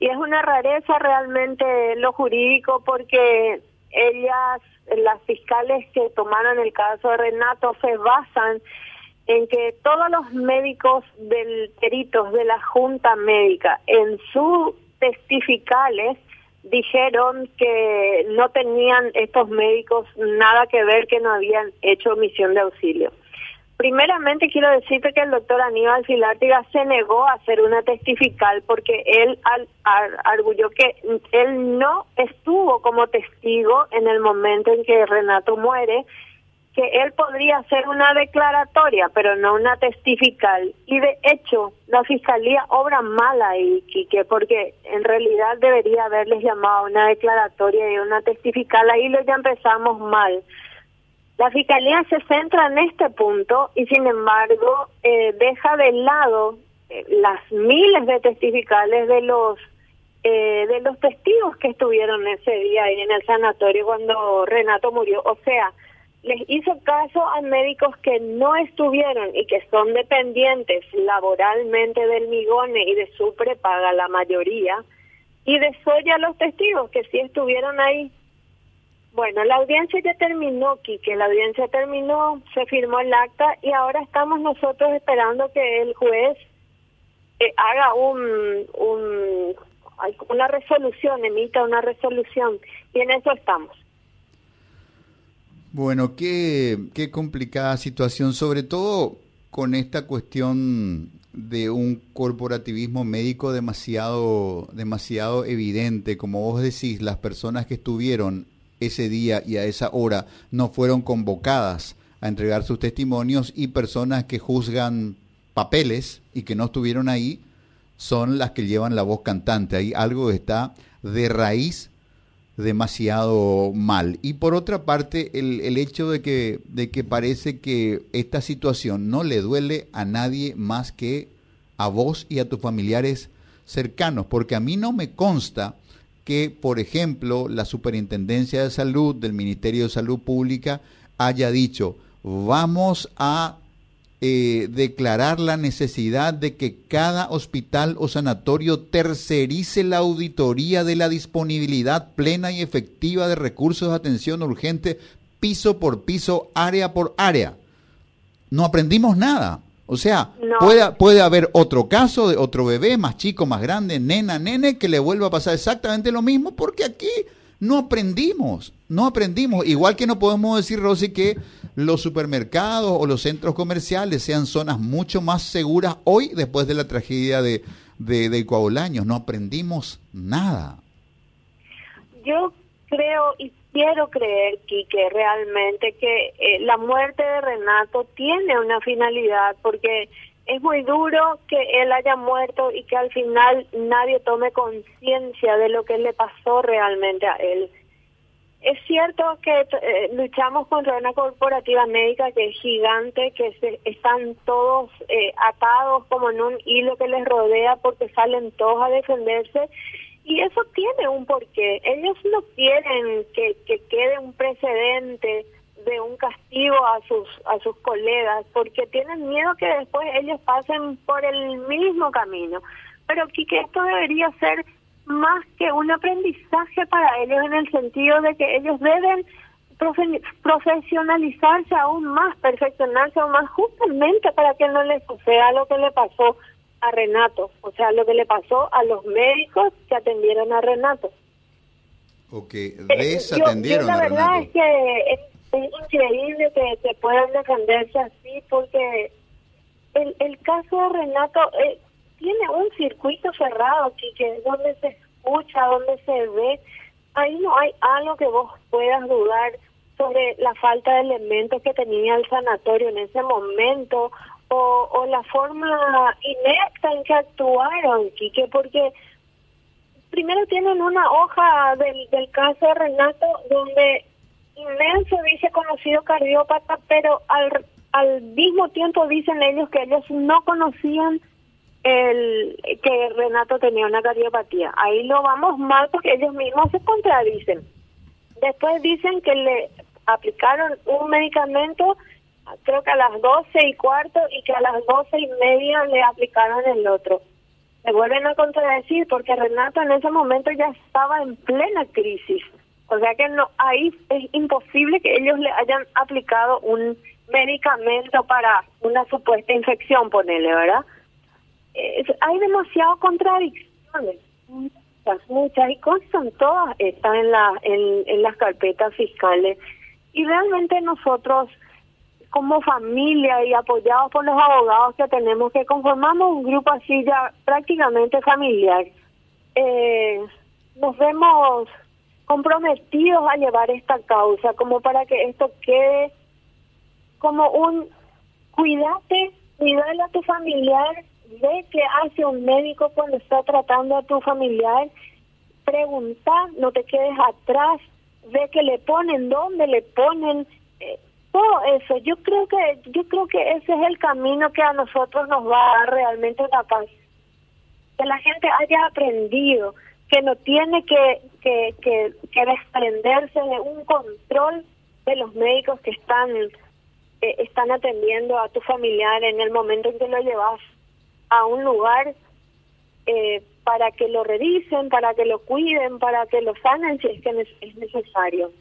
y es una rareza realmente lo jurídico porque ellas, las fiscales que tomaron el caso de Renato, se basan en que todos los médicos del peritos de la Junta Médica en sus testificales dijeron que no tenían estos médicos nada que ver, que no habían hecho omisión de auxilio. Primeramente quiero decirte que el doctor Aníbal Filártiga se negó a hacer una testifical porque él al, arguyó que él no estuvo como testigo en el momento en que Renato muere, que él podría hacer una declaratoria, pero no una testifical. Y de hecho, la fiscalía obra mal ahí, Quique, porque en realidad debería haberles llamado una declaratoria y una testifical. Ahí lo ya empezamos mal la Fiscalía se centra en este punto y sin embargo eh, deja de lado eh, las miles de testificales de los eh, de los testigos que estuvieron ese día ahí en el sanatorio cuando Renato murió. O sea, les hizo caso a médicos que no estuvieron y que son dependientes laboralmente del Migone y de su prepaga la mayoría y desoya a los testigos que sí estuvieron ahí bueno, la audiencia ya terminó, Quique, la audiencia terminó, se firmó el acta y ahora estamos nosotros esperando que el juez eh, haga un, un, una resolución, emita una resolución y en eso estamos. Bueno, qué, qué complicada situación, sobre todo con esta cuestión de un corporativismo médico demasiado, demasiado evidente, como vos decís, las personas que estuvieron ese día y a esa hora no fueron convocadas a entregar sus testimonios y personas que juzgan papeles y que no estuvieron ahí son las que llevan la voz cantante. Ahí algo está de raíz demasiado mal. Y por otra parte, el, el hecho de que, de que parece que esta situación no le duele a nadie más que a vos y a tus familiares cercanos, porque a mí no me consta que, por ejemplo, la Superintendencia de Salud del Ministerio de Salud Pública haya dicho, vamos a eh, declarar la necesidad de que cada hospital o sanatorio tercerice la auditoría de la disponibilidad plena y efectiva de recursos de atención urgente piso por piso, área por área. No aprendimos nada. O sea, puede, puede haber otro caso de otro bebé más chico, más grande, nena, nene, que le vuelva a pasar exactamente lo mismo porque aquí no aprendimos, no aprendimos. Igual que no podemos decir, Rosy, que los supermercados o los centros comerciales sean zonas mucho más seguras hoy después de la tragedia de, de. No aprendimos nada. Yo creo y quiero creer, Quique, realmente que eh, la muerte de Renato tiene una finalidad, porque es muy duro que él haya muerto y que al final nadie tome conciencia de lo que le pasó realmente a él. Es cierto que eh, luchamos contra una corporativa médica que es gigante, que se, están todos eh, atados como en un hilo que les rodea porque salen todos a defenderse y eso tiene un porqué. Ellos no quieren que, que quede un precedente de un castigo a sus a sus colegas porque tienen miedo que después ellos pasen por el mismo camino. Pero que esto debería ser más que un aprendizaje para ellos en el sentido de que ellos deben profesionalizarse aún más, perfeccionarse aún más justamente para que no les suceda lo que le pasó a Renato, o sea, lo que le pasó a los médicos que atendieron a Renato. Ok, desatendieron eh, la verdad es que es, increíble que, que, puedan defenderse así porque el, el caso de Renato eh, tiene un circuito cerrado aquí que donde se escucha, donde se ve, ahí no hay algo que vos puedas dudar sobre la falta de elementos que tenía el sanatorio en ese momento o, o la forma inepta en que actuaron, Quique, porque primero tienen una hoja del, del caso de Renato donde inmenso dice conocido cardiópata, pero al, al mismo tiempo dicen ellos que ellos no conocían el que Renato tenía una cardiopatía. Ahí lo vamos mal porque ellos mismos se contradicen. Después dicen que le aplicaron un medicamento creo que a las doce y cuarto y que a las doce y media le aplicaron el otro. se vuelven a contradecir porque Renato en ese momento ya estaba en plena crisis. O sea que no ahí es imposible que ellos le hayan aplicado un medicamento para una supuesta infección, ponele, ¿verdad? hay demasiadas contradicciones, muchas, muchas, y constan todas están en, la, en las carpetas fiscales. Y realmente nosotros como familia y apoyados por los abogados que tenemos, que conformamos un grupo así ya prácticamente familiar, eh, nos vemos comprometidos a llevar esta causa como para que esto quede como un cuídate, cuídale a tu familiar, ve qué hace un médico cuando está tratando a tu familiar, pregunta, no te quedes atrás, ve que le ponen, dónde le ponen, eh, todo eso. Yo creo que yo creo que ese es el camino que a nosotros nos va a dar realmente la paz. Que la gente haya aprendido que no tiene que, que, que, que desprenderse de un control de los médicos que están eh, están atendiendo a tu familiar en el momento en que lo llevas a un lugar eh, para que lo revisen, para que lo cuiden, para que lo sanen si es que es necesario.